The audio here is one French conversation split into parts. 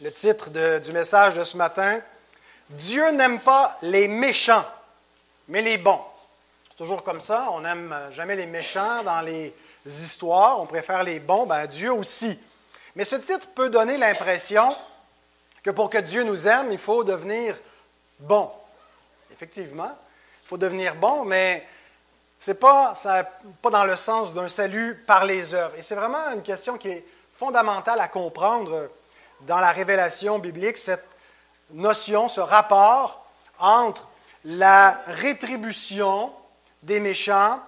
le titre du message de ce matin. Dieu n'aime pas les méchants, mais les bons. C'est toujours comme ça, on n'aime jamais les méchants dans les histoires, on préfère les bons, ben Dieu aussi. Mais ce titre peut donner l'impression que pour que Dieu nous aime, il faut devenir bon. Effectivement, il faut devenir bon, mais ce n'est pas, pas dans le sens d'un salut par les œuvres. Et c'est vraiment une question qui est fondamentale à comprendre dans la révélation biblique, cette notion, ce rapport entre la rétribution des méchants,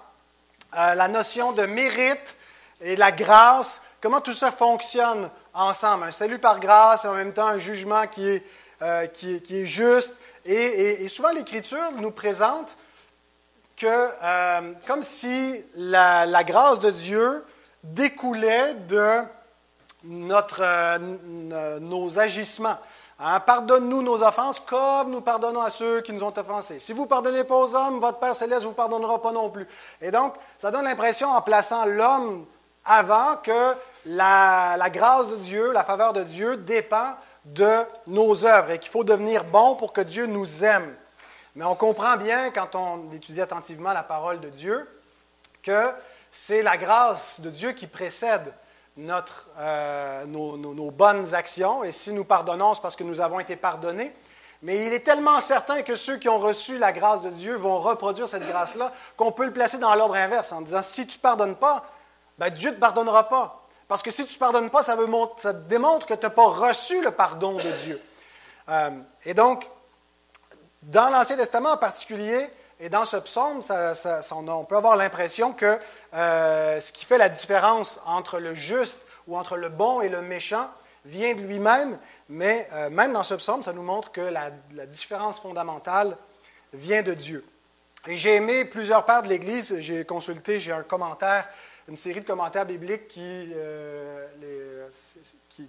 euh, la notion de mérite et la grâce, comment tout ça fonctionne ensemble? Un salut par grâce et en même temps un jugement qui est, euh, qui est, juste. Et, souvent l'Écriture nous présente que euh, comme si la, grâce de Dieu découlait de notre, nos agissements. Hein, pardonne-nous nos offenses comme nous pardonnons à ceux qui nous ont offensés. Si vous ne pardonnez pas aux hommes, votre Père céleste ne vous pardonnera pas non plus. Et donc, ça donne l'impression, en plaçant l'homme avant, que la, grâce de Dieu, la faveur de Dieu dépend de nos œuvres et qu'il faut devenir bon pour que Dieu nous aime. Mais on comprend bien, quand on étudie attentivement la parole de Dieu, que c'est la grâce de Dieu qui précède notre, euh, nos, bonnes actions. Et si nous pardonnons, c'est parce que nous avons été pardonnés. Mais il est tellement certain que ceux qui ont reçu la grâce de Dieu vont reproduire cette grâce-là qu'on peut le placer dans l'ordre inverse en disant si tu ne pardonnes pas, ben Dieu ne te pardonnera pas. Parce que si tu ne pardonnes pas, ça, démontre que tu n'as pas reçu le pardon de Dieu. Euh, et donc, dans l'Ancien Testament en particulier, et dans ce psaume, on peut avoir l'impression que euh, ce qui fait la différence entre le juste ou entre le bon et le méchant vient de lui-même, mais euh, même dans ce psaume, ça nous montre que la, différence fondamentale vient de Dieu. Et j'ai aimé plusieurs pères de l'Église, j'ai consulté, j'ai un commentaire, une série de commentaires bibliques qui, euh,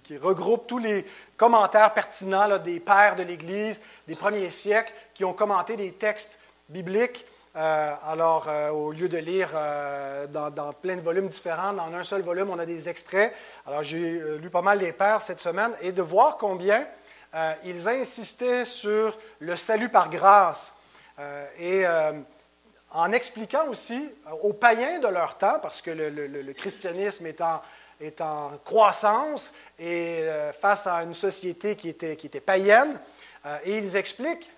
qui, regroupe tous les commentaires pertinents des pères de l'Église des premiers siècles qui ont commenté des textes bibliques. Euh, alors, euh, au lieu de lire euh, dans, plein de volumes différents, dans un seul volume, on a des extraits. Alors, j'ai lu pas mal les pères cette semaine et de voir combien ils insistaient sur le salut par grâce. et en expliquant aussi aux païens de leur temps, parce que le, christianisme est en, croissance et face à une société qui était païenne, et ils expliquent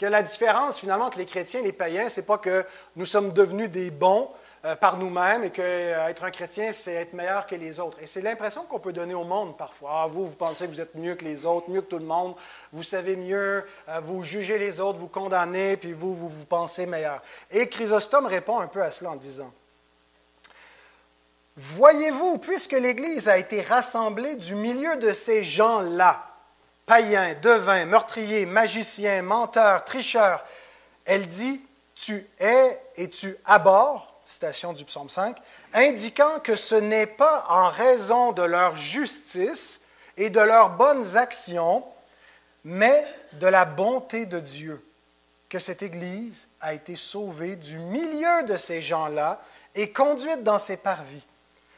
que la différence finalement entre les chrétiens et les païens, ce n'est pas que nous sommes devenus des bons euh, par nous-mêmes et que euh, un chrétien, c'est être meilleur que les autres. Et c'est l'impression qu'on peut donner au monde parfois. Ah, vous, vous pensez que vous êtes mieux que les autres, mieux que tout le monde, vous savez mieux, euh, vous jugez les autres, vous condamnez, puis vous, vous, vous pensez meilleur. Et Chrysostome répond un peu à cela en disant, Voyez-vous, puisque l'Église a été rassemblée du milieu de ces gens-là, païens, devins, meurtriers, magiciens, menteurs, tricheurs. Elle dit Tu es et tu abords, citation du psaume 5, indiquant que ce n'est pas en raison de leur justice et de leurs bonnes actions, mais de la bonté de Dieu que cette Église a été sauvée du milieu de ces gens-là et conduite dans ses parvis.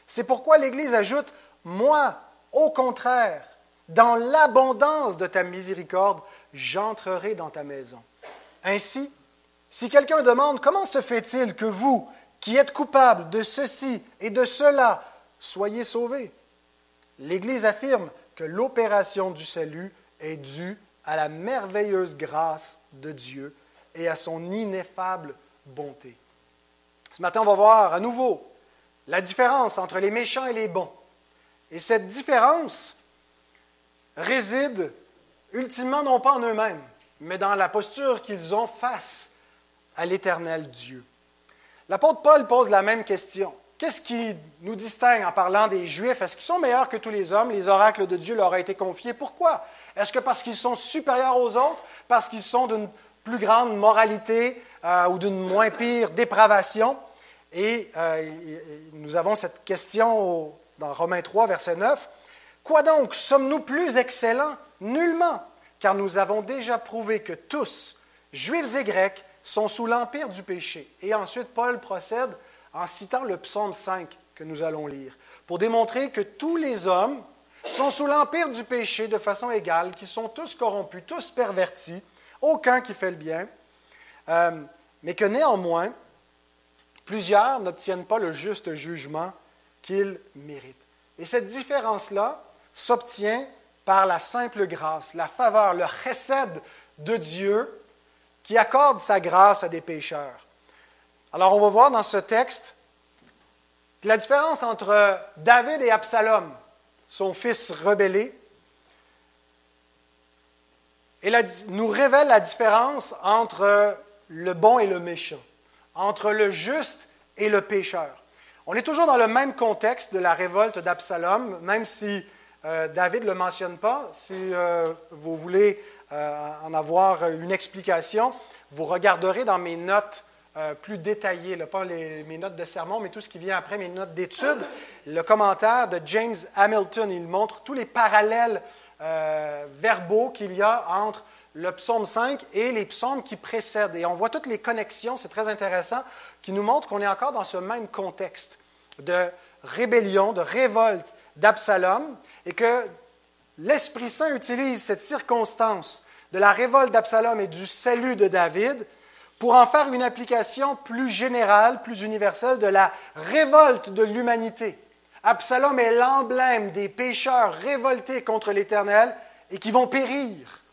C'est pourquoi l'Église ajoute, moi, au contraire, dans l'abondance de ta miséricorde, j'entrerai dans ta maison. Ainsi, si quelqu'un demande comment se fait-il que vous, qui êtes coupables de ceci et de cela, soyez sauvés, l'Église affirme que l'opération du salut est due à la merveilleuse grâce de Dieu et à son ineffable bonté. Ce matin, on va voir à nouveau la différence entre les méchants et les bons. Et cette différence, résident ultimement non pas en eux-mêmes, mais dans la posture qu'ils ont face à l'éternel Dieu. L'apôtre Paul pose la même question. Qu'est-ce qui nous distingue en parlant des Juifs? Est-ce qu'ils sont meilleurs que tous les hommes? Les oracles de Dieu leur ont été confiés. Pourquoi? Est-ce que parce qu'ils sont supérieurs aux autres? Parce qu'ils sont d'une plus grande moralité euh, ou d'une moins pire dépravation? Et euh, nous avons cette question dans Romains 3, verset 9. Quoi donc Sommes-nous plus excellents? Nullement, car nous avons déjà prouvé que tous, juifs et grecs, sont sous l'empire du péché. Et ensuite, Paul procède en citant le psaume 5 que nous allons lire, pour démontrer que tous les hommes sont sous l'empire du péché de façon égale, qui sont tous corrompus, tous pervertis, aucun qui fait le bien, euh, mais que néanmoins, plusieurs n'obtiennent pas le juste jugement qu'ils méritent. Et cette différence-là s'obtient par la simple grâce, la faveur, le chesed de Dieu qui accorde sa grâce à des pécheurs. Alors on va voir dans ce texte la différence entre David et Absalom, son fils rebellé, et nous révèle la différence entre le bon et le méchant, entre le juste et le pécheur. On est toujours dans le même contexte de la révolte d'Absalom, même si euh, David ne le mentionne pas. Si euh, vous voulez euh, en avoir une explication, vous regarderez dans mes notes plus détaillées, pas mes notes de sermon, mais tout ce qui vient après, mes notes d'études. Le commentaire de James Hamilton, il montre tous les parallèles verbaux qu'il y a entre le psaume 5 et les psaumes qui précèdent. Et on voit toutes les connexions, c'est très intéressant, qui nous montrent qu'on est encore dans ce même contexte de rébellion, de révolte d'Absalom, et que l'Esprit Saint utilise cette circonstance de la révolte d'Absalom et du salut de David pour en faire une application plus générale, plus universelle de la révolte de l'humanité. Absalom est l'emblème des pécheurs révoltés contre l'Éternel et qui vont périr.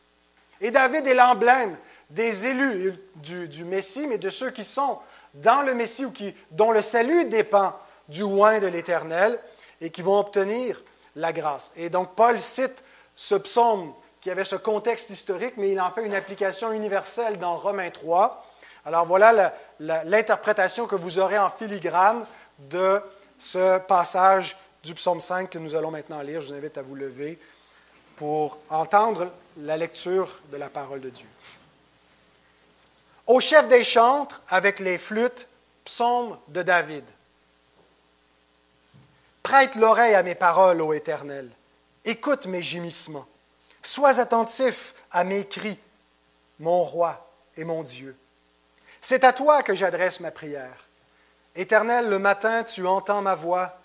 Et David est l'emblème des élus du, Messie, mais de ceux qui sont dans le Messie ou dont le salut dépend du oin de l'Éternel et qui vont obtenir la grâce. Et donc Paul cite ce psaume qui avait ce contexte historique, mais il en fait une application universelle dans Romains 3. Alors voilà l'interprétation que vous aurez en filigrane de ce passage du psaume 5 que nous allons maintenant lire. Je vous invite à vous lever pour entendre la lecture de la parole de Dieu. Au chef des chantres, avec les flûtes, psaume de David. Prête l'oreille à mes paroles, ô Éternel. Écoute mes gémissements. Sois attentif à mes cris, mon roi et mon Dieu. C'est à toi que j'adresse ma prière. Éternel, le matin, tu entends ma voix.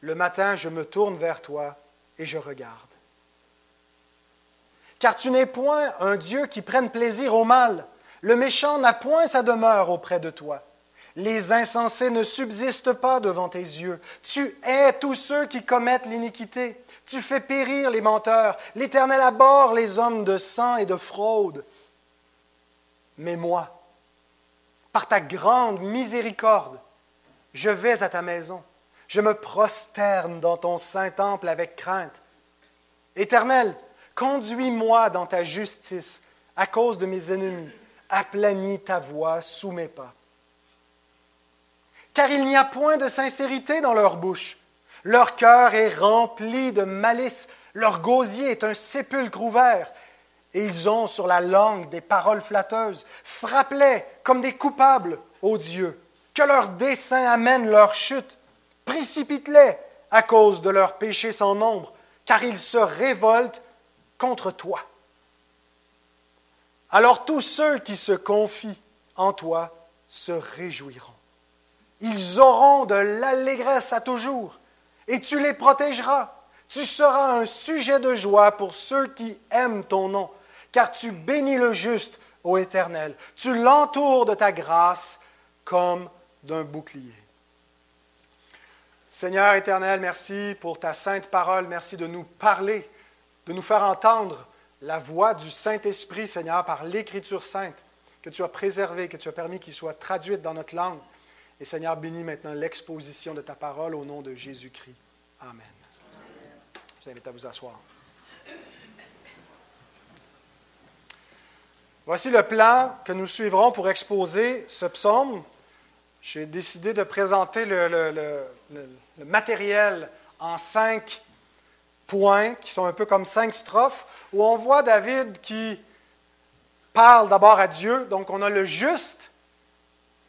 Le matin, je me tourne vers toi et je regarde car tu n'es point un Dieu qui prenne plaisir au mal. Le méchant n'a point sa demeure auprès de toi. Les insensés ne subsistent pas devant tes yeux. Tu hais tous ceux qui commettent l'iniquité. Tu fais périr les menteurs. L'Éternel abhorre les hommes de sang et de fraude. Mais moi, par ta grande miséricorde, je vais à ta maison. Je me prosterne dans ton saint temple avec crainte. Éternel, Conduis-moi dans ta justice à cause de mes ennemis. Aplanis ta voix sous mes pas. Car il n'y a point de sincérité dans leur bouche. Leur cœur est rempli de malice. Leur gosier est un sépulcre ouvert. Et ils ont sur la langue des paroles flatteuses. Frappe-les comme des coupables, ô Dieu. Que leur dessein amène leur chute. Précipite-les à cause de leurs péchés sans nombre, car ils se révoltent contre toi. Alors tous ceux qui se confient en toi se réjouiront. Ils auront de l'allégresse à toujours, et tu les protégeras. Tu seras un sujet de joie pour ceux qui aiment ton nom, car tu bénis le juste, ô Éternel. Tu l'entoures de ta grâce comme d'un bouclier. Seigneur éternel, merci pour ta sainte parole. Merci de nous parler de nous faire entendre la voix du Saint-Esprit, Seigneur, par l'Écriture sainte que tu as préservée, que tu as permis qu'il soit traduite dans notre langue. Et Seigneur, bénis maintenant l'exposition de ta parole au nom de Jésus-Christ. Amen. Je vous invite à vous asseoir. Voici le plan que nous suivrons pour exposer ce psaume. J'ai décidé de présenter le, le matériel en cinq points qui sont un peu comme cinq strophes, où on voit David qui parle d'abord à Dieu. Donc on a le juste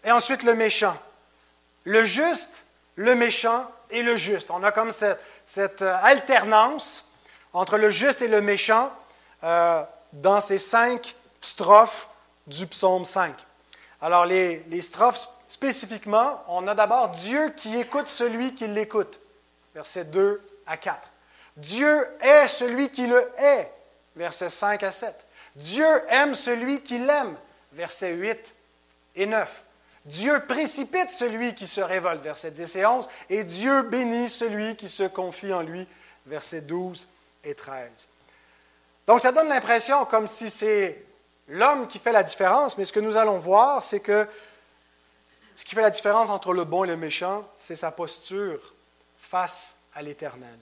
et ensuite le méchant. Le juste, le méchant et le juste. On a comme cette, euh, alternance entre le juste et le méchant euh, dans ces cinq strophes du psaume 5. Alors les, strophes spécifiquement, on a d'abord Dieu qui écoute celui qui l'écoute, versets 2 à 4. Dieu est celui qui le hait, versets 5 à 7. Dieu aime celui qui l'aime, versets 8 et 9. Dieu précipite celui qui se révolte, versets 10 et 11, et Dieu bénit celui qui se confie en lui, versets 12 et 13. Donc ça donne l'impression comme si c'est l'homme qui fait la différence, mais ce que nous allons voir, c'est que ce qui fait la différence entre le bon et le méchant, c'est sa posture face à l'Éternel.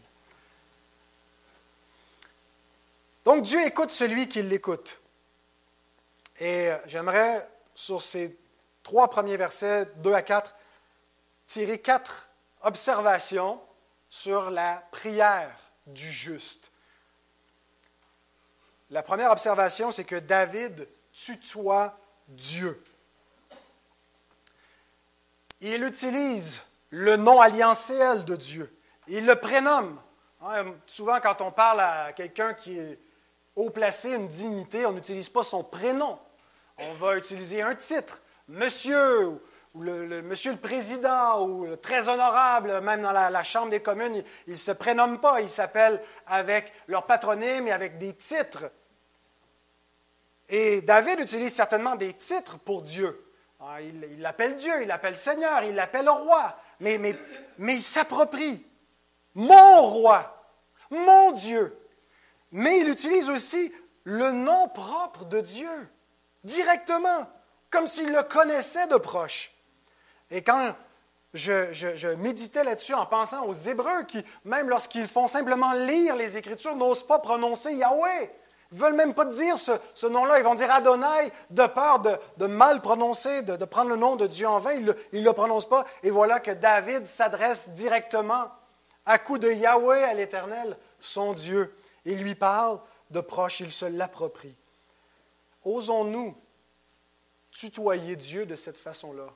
Donc Dieu écoute celui qui l'écoute. Et j'aimerais, sur ces trois premiers versets, 2 à 4, tirer quatre observations sur la prière du juste. La première observation, c'est que David tutoie Dieu. Il utilise le nom alliantiel de Dieu. Il le prénomme. Hein, souvent, quand on parle à quelqu'un qui est haut placé, une dignité, on n'utilise pas son prénom. On va utiliser un titre, monsieur, ou le, monsieur le président, ou le très honorable, même dans la, Chambre des communes, ils ne se prénomment pas, ils s'appellent avec leur patronyme et avec des titres. Et David utilise certainement des titres pour Dieu. Ah, il l'appelle Dieu, il l'appelle Seigneur, il l'appelle roi, mais, il s'approprie mon roi, mon Dieu. Mais il utilise aussi le nom propre de Dieu, directement, comme s'il le connaissait de proche. Et quand je, méditais là-dessus en pensant aux Hébreux qui, même lorsqu'ils font simplement lire les Écritures, n'osent pas prononcer Yahweh. Ils ne veulent même pas dire ce, nom-là. Ils vont dire Adonai de peur de, mal prononcer, de, prendre le nom de Dieu en vain. Ils ne le prononcent pas. Et voilà que David s'adresse directement à coup de Yahweh à l'Éternel, son Dieu. Il lui parle de proche, il se l'approprie. Osons-nous tutoyer Dieu de cette façon-là?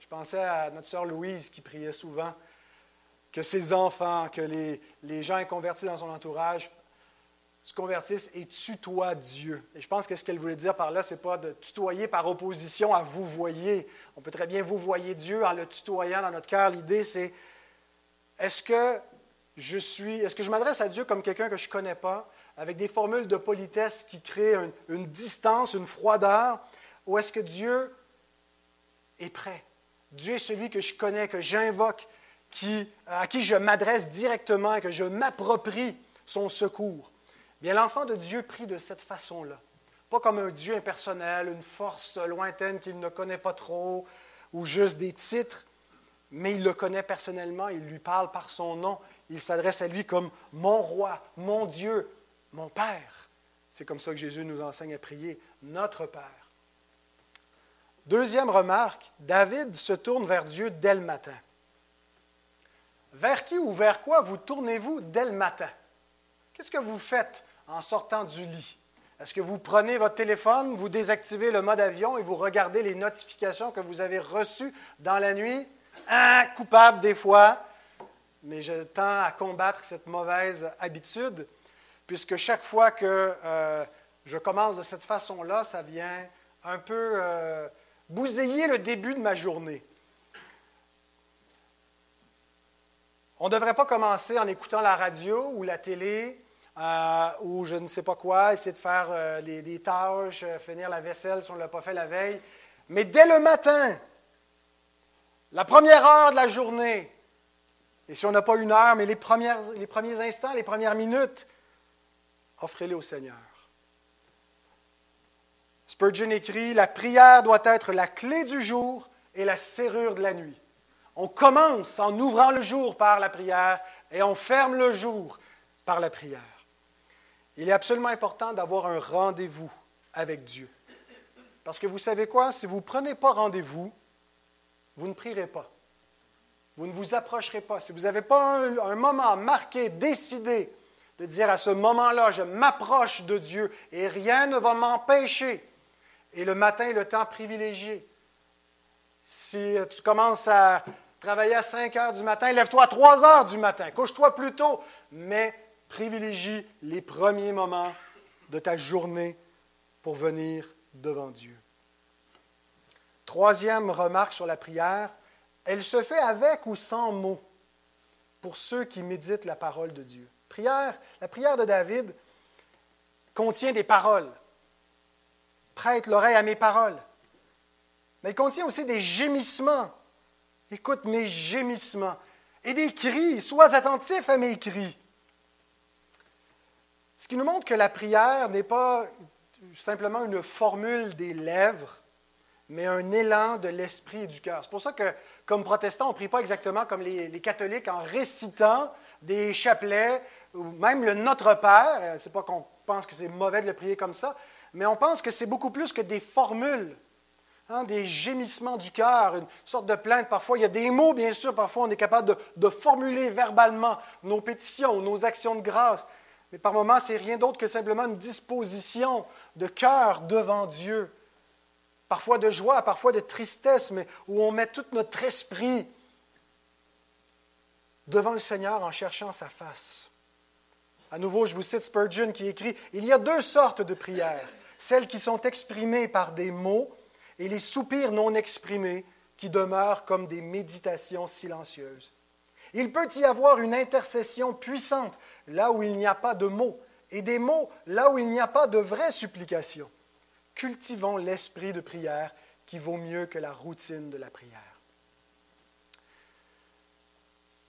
Je pensais à notre sœur Louise qui priait souvent que ses enfants, que les, les gens convertis dans son entourage se convertissent et tutoient Dieu. Et je pense que ce qu'elle voulait dire par là, ce n'est pas de tutoyer par opposition à vous voyez. On peut très bien vous voyer Dieu en le tutoyant dans notre cœur. L'idée, c'est est-ce que je suis, est-ce que je m'adresse à Dieu comme quelqu'un que je ne connais pas, avec des formules de politesse qui créent une, distance, une froideur, ou est-ce que Dieu est prêt? Dieu est celui que je connais, que j'invoque, à qui je m'adresse directement et que je m'approprie son secours. Bien, l'enfant de Dieu prie de cette façon-là. Pas comme un Dieu impersonnel, une force lointaine qu'il ne connaît pas trop, ou juste des titres, mais il le connaît personnellement, il lui parle par son nom, il s'adresse à lui comme mon roi, mon Dieu, mon Père. C'est comme ça que Jésus nous enseigne à prier, notre Père. Deuxième remarque, David se tourne vers Dieu dès le matin. Vers qui ou vers quoi vous tournez-vous dès le matin? Qu'est-ce que vous faites en sortant du lit? Est-ce que vous prenez votre téléphone, vous désactivez le mode avion et vous regardez les notifications que vous avez reçues dans la nuit? Un coupable des fois mais je tends à combattre cette mauvaise habitude, puisque chaque fois que euh, je commence de cette façon-là, ça vient un peu euh, bousiller le début de ma journée. On ne devrait pas commencer en écoutant la radio ou la télé euh, ou je ne sais pas quoi, essayer de faire des tâches, finir la vaisselle si on ne l'a pas fait la veille. Mais dès le matin, la première heure de la journée, et si on n'a pas une heure, mais les premiers instants, les premières minutes, offrez-les au Seigneur. Spurgeon écrit, La prière doit être la clé du jour et la serrure de la nuit. On commence en ouvrant le jour par la prière et on ferme le jour par la prière. Il est absolument important d'avoir un rendez-vous avec Dieu. Parce que vous savez quoi? Si vous ne prenez pas rendez-vous, vous ne prierez pas. Vous ne vous approcherez pas. Si vous n'avez pas un, moment marqué, décidé de dire à ce moment-là, je m'approche de Dieu et rien ne va m'empêcher. Et le matin est le temps privilégié. Si tu commences à travailler à 5 heures du matin, lève-toi à 3 heures du matin. Couche-toi plus tôt, mais privilégie les premiers moments de ta journée pour venir devant Dieu. Troisième remarque sur la prière, elle se fait avec ou sans mots pour ceux qui méditent la parole de Dieu. La prière de David contient des paroles. Prête l'oreille à mes paroles. Mais elle contient aussi des gémissements. Écoute mes gémissements. Et des cris. Sois attentif à mes cris. Ce qui nous montre que la prière n'est pas simplement une formule des lèvres, mais un élan de l'esprit et du cœur. C'est pour ça que, comme protestants, on ne prie pas exactement comme les, les, catholiques en récitant des chapelets, ou même le Notre Père. Ce n'est pas qu'on pense que c'est mauvais de le prier comme ça, mais on pense que c'est beaucoup plus que des formules, hein, des gémissements du cœur, une sorte de plainte. Parfois, il y a des mots, bien sûr, parfois on est capable de, de formuler verbalement nos pétitions, nos actions de grâce. Mais par moments, c'est rien d'autre que simplement une disposition de cœur devant Dieu. Parfois de joie, parfois de tristesse, mais où on met tout notre esprit devant le Seigneur en cherchant sa face. À nouveau, je vous cite Spurgeon qui écrit Il y a deux sortes de prières, celles qui sont exprimées par des mots et les soupirs non exprimés qui demeurent comme des méditations silencieuses. Il peut y avoir une intercession puissante là où il n'y a pas de mots, et des mots là où il n'y a pas de vraie supplication. Cultivons l'esprit de prière qui vaut mieux que la routine de la prière.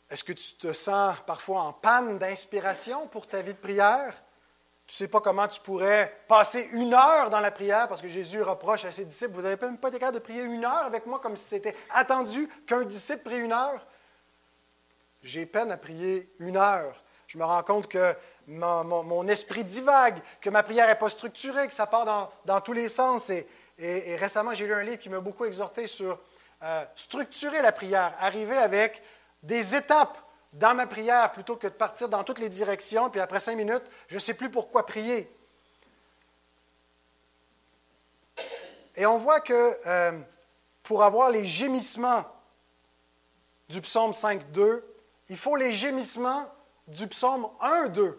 Est-ce que tu te sens parfois en panne d'inspiration pour ta vie de prière? Tu ne sais pas comment tu pourrais passer une heure dans la prière parce que Jésus reproche à ses disciples, vous n'avez même pas été capable de prier une heure avec moi comme si c'était attendu qu'un disciple prie une heure. J'ai peine à prier une heure. Je me rends compte que mon, esprit divague, que ma prière n'est pas structurée, que ça part dans, tous les sens. Et, récemment, j'ai lu un livre qui m'a beaucoup exhorté sur euh, structurer la prière, arriver avec des étapes dans ma prière plutôt que de partir dans toutes les directions, puis après cinq minutes, je ne sais plus pourquoi prier. Et on voit que euh, pour avoir les gémissements du psaume 5.2, il faut les gémissements du psaume 1.2.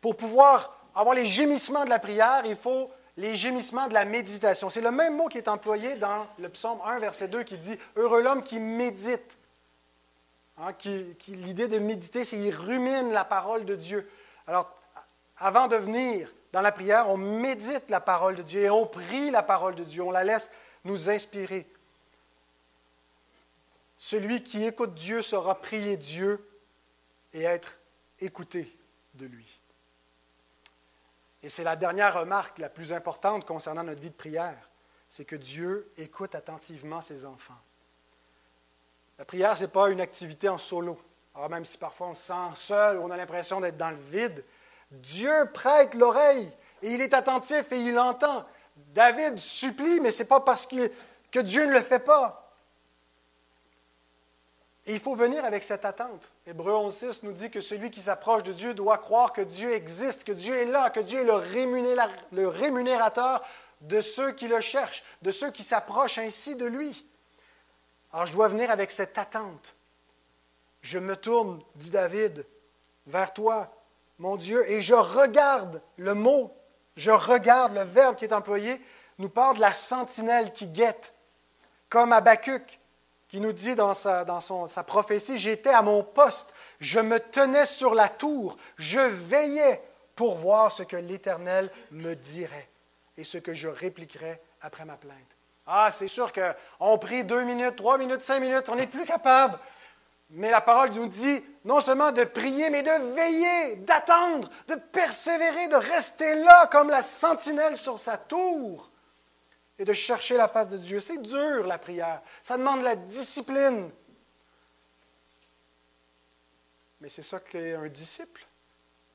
Pour pouvoir avoir les gémissements de la prière, il faut les gémissements de la méditation. C'est le même mot qui est employé dans le psaume 1, verset 2, qui dit Heureux l'homme qui médite. Hein, l'idée de méditer, c'est qu'il rumine la parole de Dieu. Alors, avant de venir dans la prière, on médite la parole de Dieu et on prie la parole de Dieu. On la laisse nous inspirer. Celui qui écoute Dieu saura prier Dieu et être écouté de lui. Et c'est la dernière remarque la plus importante concernant notre vie de prière, c'est que Dieu écoute attentivement ses enfants. La prière, ce n'est pas une activité en solo. Alors même si parfois on se sent seul, on a l'impression d'être dans le vide, Dieu prête l'oreille et il est attentif et il entend. David supplie, mais ce n'est pas parce que, que Dieu ne le fait pas. Et il faut venir avec cette attente. Hébreu 11.6 nous dit que celui qui s'approche de Dieu doit croire que Dieu existe, que Dieu est là, que Dieu est le, rémunérateur de ceux qui le cherchent, de ceux qui s'approchent ainsi de lui. Alors je dois venir avec cette attente. Je me tourne, dit David, vers toi, mon Dieu, et je regarde le mot, je regarde le verbe qui est employé, nous parle de la sentinelle qui guette, comme Habacuc qui nous dit dans, sa, dans sa prophétie, j'étais à mon poste, je me tenais sur la tour, je veillais pour voir ce que l'Éternel me dirait et ce que je répliquerais après ma plainte. Ah, c'est sûr qu'on prie deux minutes, trois minutes, cinq minutes, on n'est plus capable. Mais la parole nous dit non seulement de prier, mais de veiller, d'attendre, de persévérer, de rester là comme la sentinelle sur sa tour et de chercher la face de Dieu. C'est dur la prière. Ça demande la discipline. Mais c'est ça qu'est un disciple.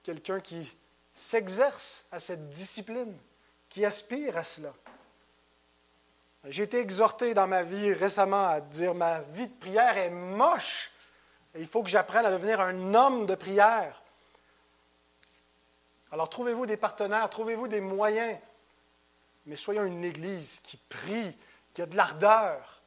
Quelqu'un qui s'exerce à cette discipline, qui aspire à cela. J'ai été exhorté dans ma vie récemment à dire ma vie de prière est moche. il faut que j'apprenne à devenir un homme de prière. Alors trouvez-vous des partenaires, trouvez-vous des moyens? Mais soyons une Église qui prie, qui a de l'ardeur.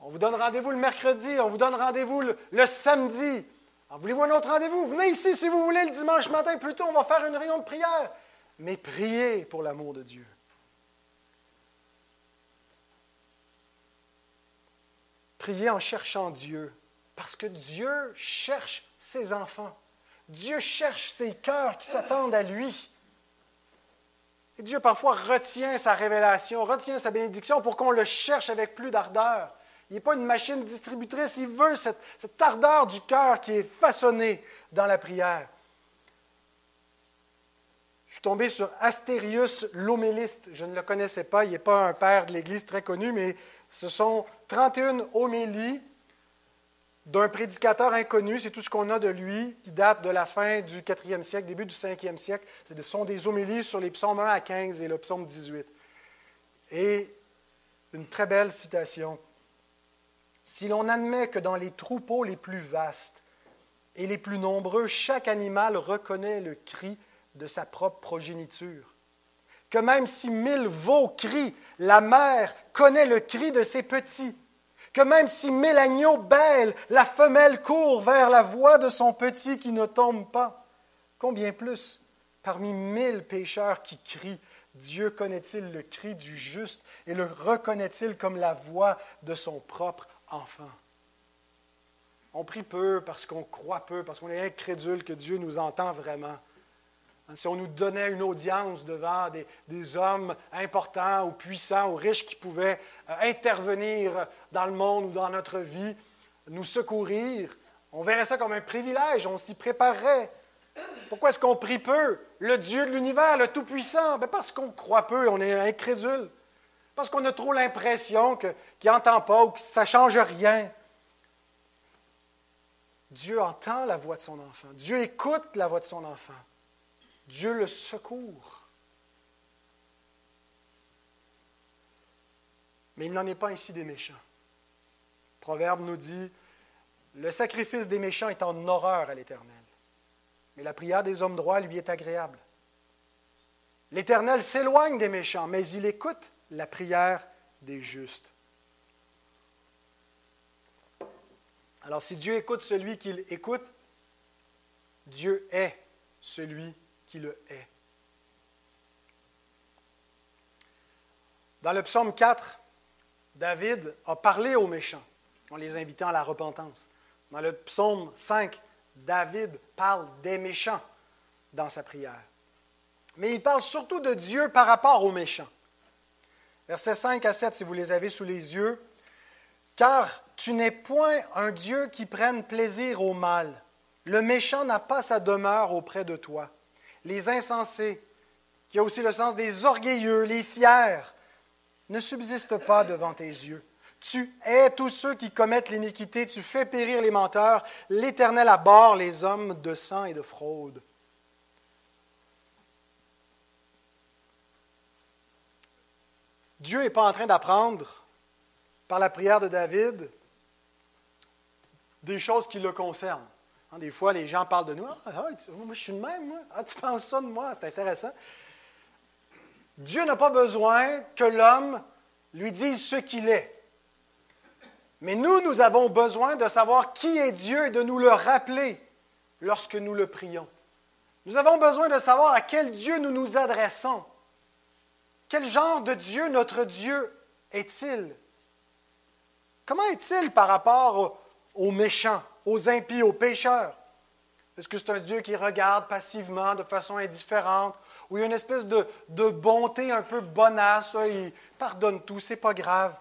On vous donne rendez-vous le mercredi, on vous donne rendez-vous le, samedi. voulez-vous un autre rendez-vous? Venez ici si vous voulez le dimanche matin, plutôt on va faire une réunion de prière. Mais priez pour l'amour de Dieu. Priez en cherchant Dieu, parce que Dieu cherche ses enfants. Dieu cherche ces cœurs qui s'attendent à lui. Et Dieu parfois retient sa révélation, retient sa bénédiction pour qu'on le cherche avec plus d'ardeur. Il n'est pas une machine distributrice, il veut cette, cette ardeur du cœur qui est façonnée dans la prière. Je suis tombé sur Astérius l'homéliste. Je ne le connaissais pas, il n'est pas un père de l'Église très connu, mais ce sont 31 homélies d'un prédicateur inconnu, c'est tout ce qu'on a de lui, qui date de la fin du 4e siècle, début du 5e siècle. Ce sont des homélies sur les psaumes 1 à 15 et le psaume 18. Et une très belle citation. Si l'on admet que dans les troupeaux les plus vastes et les plus nombreux, chaque animal reconnaît le cri de sa propre progéniture, que même si mille veaux crient, la mère connaît le cri de ses petits, que même si Mélagno belle, la femelle court vers la voix de son petit qui ne tombe pas. Combien plus, parmi mille pécheurs qui crient, Dieu connaît-il le cri du juste et le reconnaît-il comme la voix de son propre enfant? On prie peu parce qu'on croit peu, parce qu'on est incrédule que Dieu nous entend vraiment. Hein, si on nous donnait une audience devant des, hommes importants ou puissants ou riches qui pouvaient euh, intervenir dans le monde ou dans notre vie, nous secourir, on verrait ça comme un privilège, on s'y préparerait. Pourquoi est-ce qu'on prie peu? Le Dieu de l'univers, le Tout-Puissant, ben, parce qu'on croit peu, on est incrédule. Parce qu'on a trop l'impression qu'il n'entend pas ou que ça ne change rien. Dieu entend la voix de son enfant. Dieu écoute la voix de son enfant. Dieu le secourt. Mais il n'en est pas ainsi des méchants. Le Proverbe nous dit, le sacrifice des méchants est en horreur à l'Éternel, mais la prière des hommes droits lui est agréable. L'Éternel s'éloigne des méchants, mais il écoute la prière des justes. Alors si Dieu écoute celui qu'il écoute, Dieu est celui le est. Dans le psaume 4, David a parlé aux méchants en les invitant à la repentance. Dans le psaume 5, David parle des méchants dans sa prière. Mais il parle surtout de Dieu par rapport aux méchants. Versets 5 à 7, si vous les avez sous les yeux. Car tu n'es point un Dieu qui prenne plaisir au mal. Le méchant n'a pas sa demeure auprès de toi les insensés, qui a aussi le sens des orgueilleux, les fiers, ne subsistent pas devant tes yeux. Tu hais tous ceux qui commettent l'iniquité, tu fais périr les menteurs, l'Éternel abhorre les hommes de sang et de fraude. Dieu n'est pas en train d'apprendre par la prière de David des choses qui le concernent. Hein, des fois, les gens parlent de nous. Ah, ah moi, je suis le même. Ah, tu penses ça de moi? C'est intéressant. Dieu n'a pas besoin que l'homme lui dise ce qu'il est. Mais nous, nous avons besoin de savoir qui est Dieu et de nous le rappeler lorsque nous le prions. Nous avons besoin de savoir à quel Dieu nous nous adressons. Quel genre de Dieu notre Dieu est-il? Comment est-il par rapport aux méchants? Aux impies, aux pécheurs? Est-ce que c'est un Dieu qui regarde passivement, de façon indifférente, ou il y a une espèce de, bonté un peu bonasse, il pardonne tout, c'est pas grave?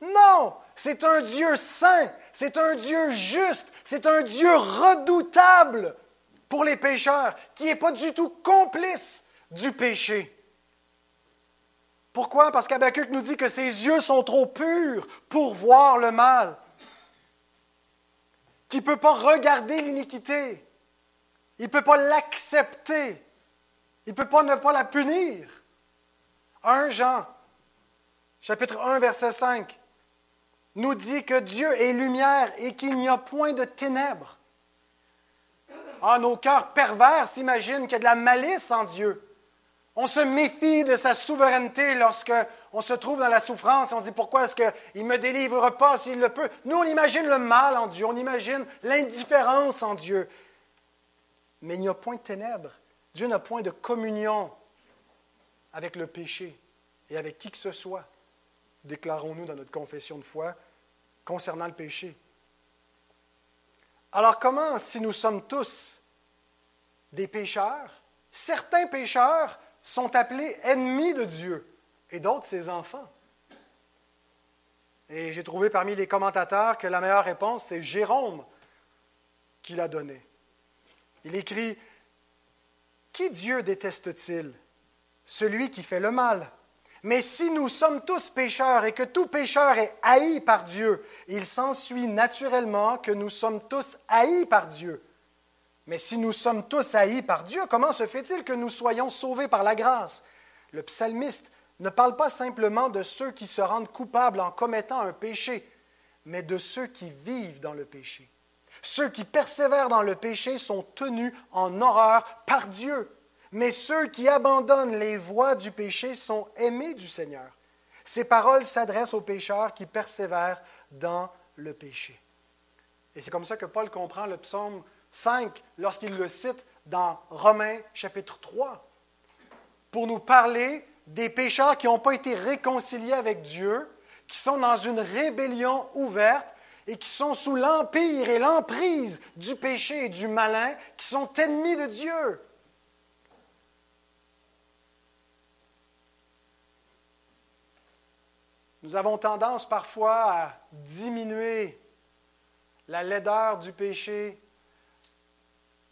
Non, c'est un Dieu saint, c'est un Dieu juste, c'est un Dieu redoutable pour les pécheurs, qui n'est pas du tout complice du péché. Pourquoi? Parce qu'Abacuc nous dit que ses yeux sont trop purs pour voir le mal qui ne peut pas regarder l'iniquité. Il ne peut pas l'accepter. Il ne peut pas ne pas la punir. 1 Jean, chapitre 1, verset 5, nous dit que Dieu est lumière et qu'il n'y a point de ténèbres. Ah, nos cœurs pervers s'imaginent qu'il y a de la malice en Dieu. On se méfie de sa souveraineté lorsque on se trouve dans la souffrance on se dit pourquoi est-ce qu'il ne me délivre pas s'il le peut? Nous, on imagine le mal en Dieu, on imagine l'indifférence en Dieu. Mais il n'y a point de ténèbres. Dieu n'a point de communion avec le péché et avec qui que ce soit, déclarons-nous dans notre confession de foi concernant le péché. Alors comment, si nous sommes tous des pécheurs. Certains pécheurs sont appelés ennemis de Dieu? Et d'autres ses enfants. Et j'ai trouvé parmi les commentateurs que la meilleure réponse, c'est Jérôme qui l'a donnée. Il écrit Qui Dieu déteste-t-il? Celui qui fait le mal. Mais si nous sommes tous pécheurs et que tout pécheur est haï par Dieu, il s'ensuit naturellement que nous sommes tous haïs par Dieu. Mais si nous sommes tous haïs par Dieu, comment se fait-il que nous soyons sauvés par la grâce Le psalmiste ne parle pas simplement de ceux qui se rendent coupables en commettant un péché, mais de ceux qui vivent dans le péché. Ceux qui persévèrent dans le péché sont tenus en horreur par Dieu, mais ceux qui abandonnent les voies du péché sont aimés du Seigneur. Ces paroles s'adressent aux pécheurs qui persévèrent dans le péché. Et c'est comme ça que Paul comprend le psaume 5 lorsqu'il le cite dans Romains chapitre 3, pour nous parler des pécheurs qui n'ont pas été réconciliés avec Dieu, qui sont dans une rébellion ouverte et qui sont sous l'empire et l'emprise du péché et du malin, qui sont ennemis de Dieu. Nous avons tendance parfois à diminuer la laideur du péché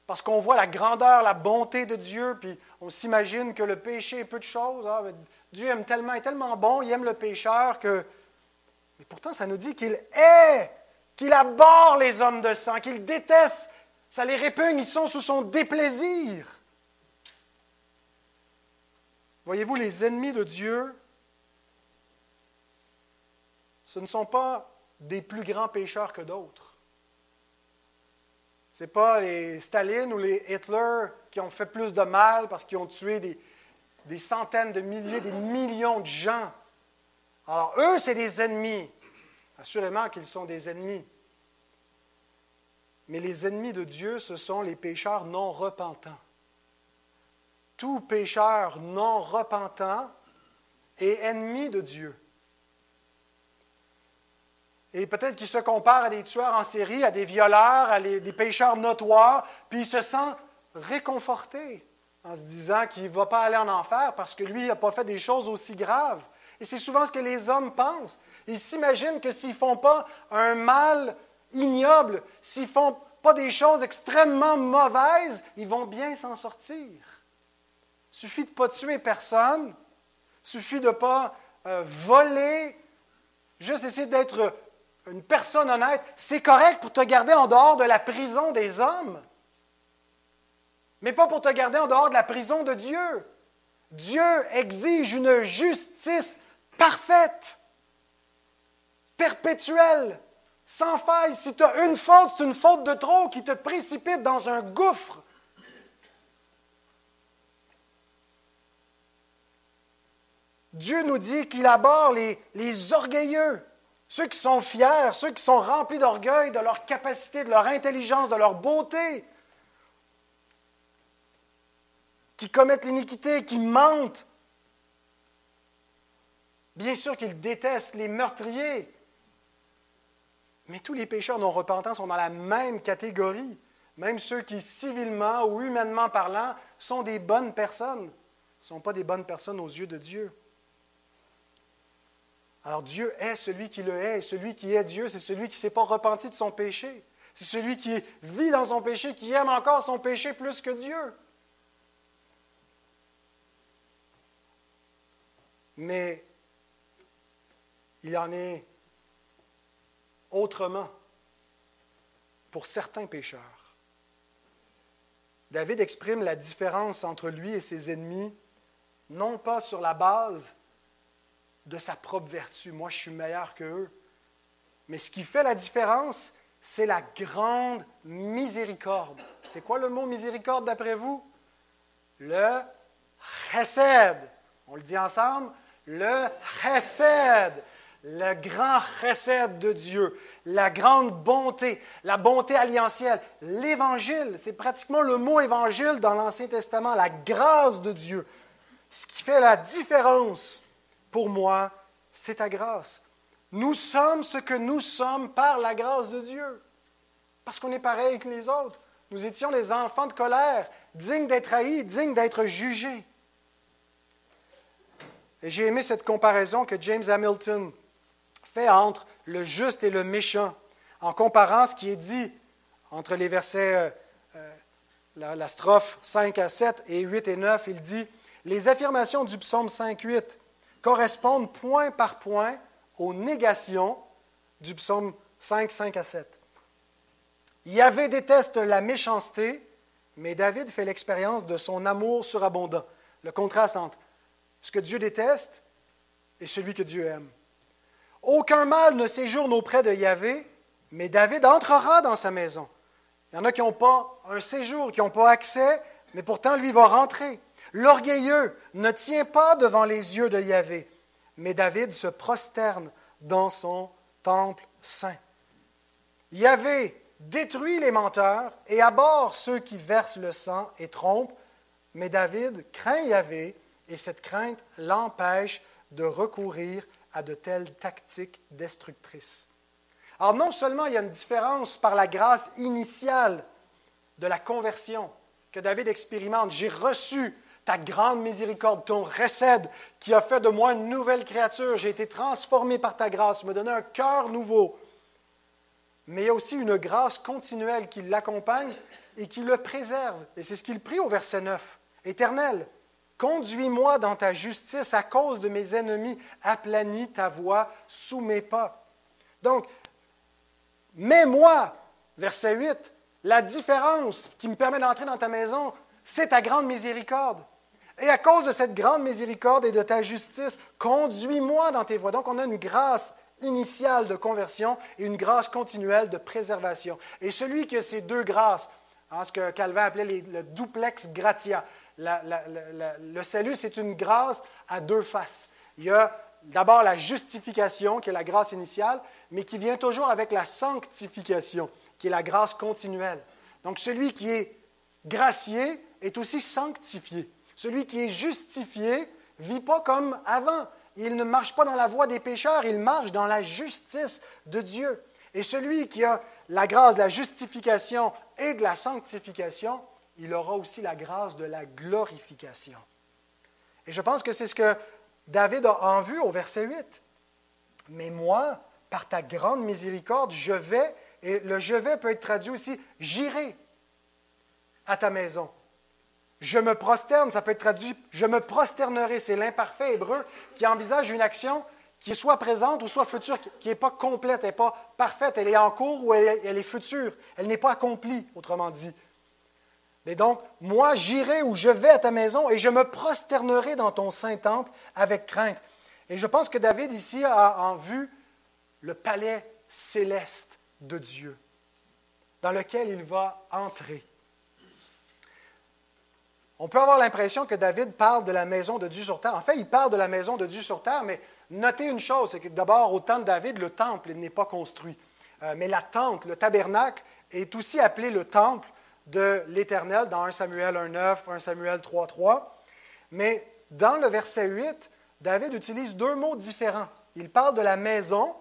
parce qu'on voit la grandeur, la bonté de Dieu, puis on s'imagine que le péché est peu de choses. Ah, Dieu aime tellement, est tellement bon, il aime le pécheur que. Mais pourtant, ça nous dit qu'il est, qu'il aborde les hommes de sang, qu'il déteste, ça les répugne, ils sont sous son déplaisir. Voyez-vous, les ennemis de Dieu, ce ne sont pas des plus grands pécheurs que d'autres. Ce n'est pas les Staline ou les Hitler qui ont fait plus de mal parce qu'ils ont tué des, des centaines de milliers, des millions de gens. Alors, eux, c'est des ennemis. Assurément qu'ils sont des ennemis. Mais les ennemis de Dieu, ce sont les pécheurs non repentants. Tout pécheur non repentant est ennemi de Dieu. Et peut-être qu'il se compare à des tueurs en série, à des violeurs, à des pécheurs notoires, puis il se sent réconforté en se disant qu'il ne va pas aller en enfer parce que lui n'a pas fait des choses aussi graves. Et c'est souvent ce que les hommes pensent. Ils s'imaginent que s'ils ne font pas un mal ignoble, s'ils ne font pas des choses extrêmement mauvaises, ils vont bien s'en sortir. Il suffit de ne pas tuer personne, il suffit de ne pas euh, voler, juste essayer d'être une personne honnête, c'est correct pour te garder en dehors de la prison des hommes, mais pas pour te garder en dehors de la prison de Dieu. Dieu exige une justice parfaite, perpétuelle, sans faille. Si tu as une faute, c'est une faute de trop qui te précipite dans un gouffre. Dieu nous dit qu'il aborde les, les orgueilleux. Ceux qui sont fiers, ceux qui sont remplis d'orgueil, de leur capacité, de leur intelligence, de leur beauté, qui commettent l'iniquité, qui mentent. Bien sûr qu'ils détestent les meurtriers, mais tous les pécheurs non repentants sont dans la même catégorie. Même ceux qui, civilement ou humainement parlant, sont des bonnes personnes, ne sont pas des bonnes personnes aux yeux de Dieu. Alors Dieu est celui qui le est, et celui qui est Dieu, c'est celui qui ne s'est pas repenti de son péché. C'est celui qui vit dans son péché, qui aime encore son péché plus que Dieu. Mais il en est autrement pour certains pécheurs. David exprime la différence entre lui et ses ennemis, non pas sur la base de sa propre vertu. Moi, je suis meilleur qu'eux. Mais ce qui fait la différence, c'est la grande miséricorde. C'est quoi le mot miséricorde d'après vous? Le chesed. On le dit ensemble? Le chesed. Le grand chesed de Dieu. La grande bonté. La bonté alliantielle. L'évangile. C'est pratiquement le mot évangile dans l'Ancien Testament. La grâce de Dieu. Ce qui fait la différence pour moi, c'est ta grâce. Nous sommes ce que nous sommes par la grâce de Dieu. Parce qu'on est pareil que les autres. Nous étions les enfants de colère, digne d'être haï, digne d'être jugé. Et j'ai aimé cette comparaison que James Hamilton fait entre le juste et le méchant, en comparant ce qui est dit entre les versets, euh, euh, la, strophe 5 à 7 et 8 et 9. Il dit Les affirmations du psaume 5, 8 correspondent point par point aux négations du psaume 5, 5 à 7. Yahvé déteste la méchanceté, mais David fait l'expérience de son amour surabondant. Le contraste entre ce que Dieu déteste et celui que Dieu aime. Aucun mal ne séjourne auprès de Yahvé, mais David entrera dans sa maison. Il y en a qui n'ont pas un séjour, qui n'ont pas accès, mais pourtant lui va rentrer. L'orgueilleux ne tient pas devant les yeux de Yahvé, mais David se prosterne dans son temple saint. Yahvé détruit les menteurs et aborde ceux qui versent le sang et trompent, mais David craint Yahvé et cette crainte l'empêche de recourir à de telles tactiques destructrices. Alors non seulement il y a une différence par la grâce initiale de la conversion que David expérimente, j'ai reçu ta grande miséricorde, ton recède qui a fait de moi une nouvelle créature, j'ai été transformé par ta grâce, tu m'as donné un cœur nouveau. Mais il y a aussi une grâce continuelle qui l'accompagne et qui le préserve. Et c'est ce qu'il prie au verset 9. Éternel, conduis-moi dans ta justice à cause de mes ennemis, aplanis ta voix sous mes pas. Donc, Mets-moi, verset 8, la différence qui me permet d'entrer dans ta maison, c'est ta grande miséricorde. Et à cause de cette grande miséricorde et de ta justice, conduis-moi dans tes voies. Donc, on a une grâce initiale de conversion et une grâce continuelle de préservation. Et celui qui a ces deux grâces, hein, ce que Calvin appelait le duplex gratia, le salut, c'est une grâce à deux faces. Il y a d'abord la justification, qui est la grâce initiale, mais qui vient toujours avec la sanctification, qui est la grâce continuelle. Donc celui qui est gracié est aussi sanctifié. Celui qui est justifié vit pas comme avant. Il ne marche pas dans la voie des pécheurs, il marche dans la justice de Dieu. Et celui qui a la grâce de la justification et de la sanctification, il aura aussi la grâce de la glorification. Et je pense que c'est ce que David a en vue au verset 8. Mais moi, par ta grande miséricorde, je vais, et le je vais peut être traduit aussi, j'irai à ta maison. Je me prosterne, ça peut être traduit, je me prosternerai. C'est l'imparfait hébreu qui envisage une action qui est soit présente ou soit future, qui n'est pas complète, elle n'est pas parfaite, elle est en cours ou elle, est future, elle n'est pas accomplie, autrement dit. Et donc, moi, j'irai ou je vais à ta maison et je me prosternerai dans ton saint temple avec crainte. Et je pense que David ici a en vue le palais céleste de Dieu, dans lequel il va entrer. On peut avoir l'impression que David parle de la maison de Dieu sur terre. En fait, il parle de la maison de Dieu sur terre, mais notez une chose, c'est que d'abord, au temps de David, le temple n'est pas construit. Euh, mais la tente, le tabernacle, est aussi appelé le temple de l'Éternel dans 1 Samuel 1.9, 1 Samuel 3.3. Mais dans le verset 8, David utilise deux mots différents. Il parle de la maison,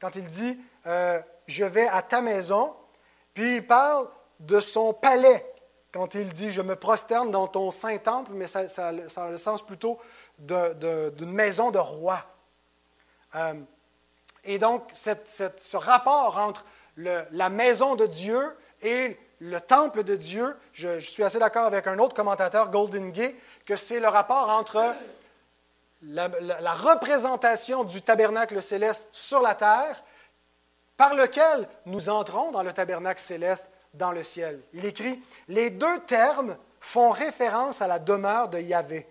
quand il dit euh, Je vais à ta maison, puis il parle de son palais, quand il dit Je me prosterne dans ton saint temple, mais ça, a le sens plutôt d'une maison de roi. Euh, et donc, ce rapport entre la maison de Dieu et le temple de Dieu, je, suis assez d'accord avec un autre commentateur, Golden Gay, que c'est le rapport entre la, la, représentation du tabernacle céleste sur la terre, par lequel nous entrons dans le tabernacle céleste dans le ciel. Il écrit, les deux termes font référence à la demeure de Yahvé.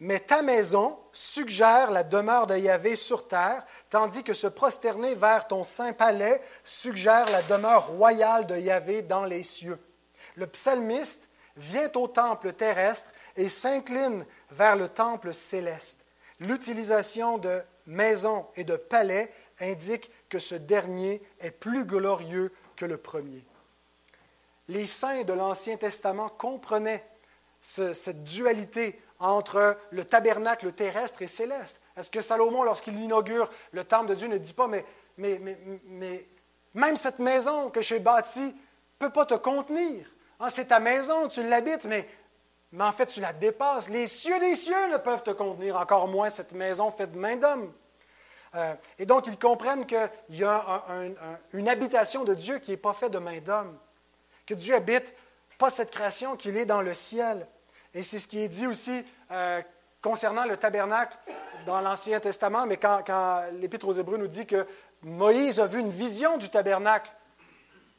Mais ta maison suggère la demeure de Yahvé sur terre, tandis que se prosterner vers ton saint palais suggère la demeure royale de Yahvé dans les cieux. Le psalmiste vient au temple terrestre et s'incline vers le temple céleste. L'utilisation de maison et de palais indique que ce dernier est plus glorieux que le premier. Les saints de l'Ancien Testament comprenaient cette dualité entre le tabernacle terrestre et céleste. Est-ce que Salomon, lorsqu'il inaugure le temple de Dieu, ne dit pas, mais, même cette maison que j'ai bâtie ne peut pas te contenir. Ah, c'est ta maison, tu l'habites, mais mais en fait, tu la dépasses. Les cieux des cieux ne peuvent te contenir, encore moins cette maison faite de main d'homme. Euh, et donc, ils comprennent qu'il y a une habitation de Dieu qui n'est pas faite de main d'homme, Dieu habite pas cette création, qu'il est dans le ciel. Et c'est ce qui est dit aussi euh, concernant le tabernacle dans l'Ancien Testament, mais quand, l'Épître aux Hébreux nous dit que Moïse a vu une vision du tabernacle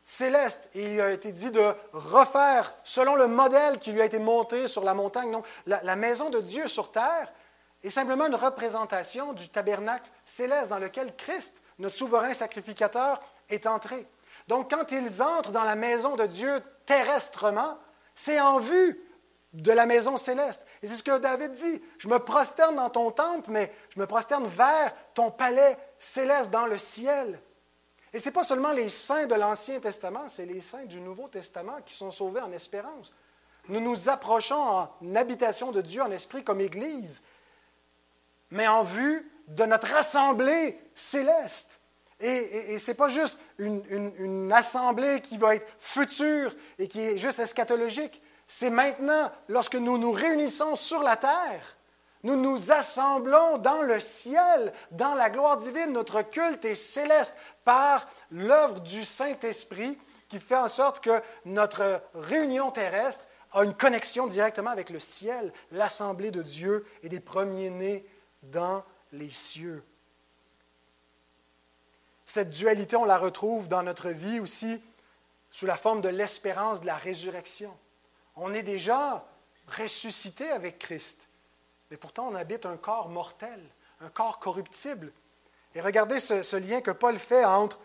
céleste, il a été dit de refaire selon le modèle qui lui a été monté sur la montagne. Donc, la maison de Dieu sur terre est simplement une représentation du tabernacle céleste dans lequel Christ, notre souverain sacrificateur, est entré. Donc, quand ils entrent dans la maison de Dieu terrestrement, c'est en vue de la maison céleste. Et c'est ce que David dit. Je me prosterne dans ton temple, mais je me prosterne vers ton palais céleste dans le ciel. Et ce n'est pas seulement les saints de l'Ancien Testament, c'est les saints du Nouveau Testament qui sont sauvés en espérance. Nous nous approchons en habitation de Dieu en esprit comme Église, mais en vue de notre assemblée céleste. Et, ce n'est pas juste une, assemblée qui va être future et qui est juste eschatologique. C'est maintenant, lorsque nous nous réunissons sur la terre, nous nous assemblons dans le ciel, dans la gloire divine. Notre culte est céleste par l'œuvre du Saint-Esprit qui fait en sorte que notre réunion terrestre a une connexion directement avec le ciel, l'assemblée de Dieu et des premiers-nés dans les cieux. Cette dualité, on la retrouve dans notre vie aussi sous la forme de l'espérance de la résurrection. On est déjà ressuscité avec Christ, mais pourtant on habite un corps mortel, un corps corruptible. Et regardez ce, lien que Paul fait entre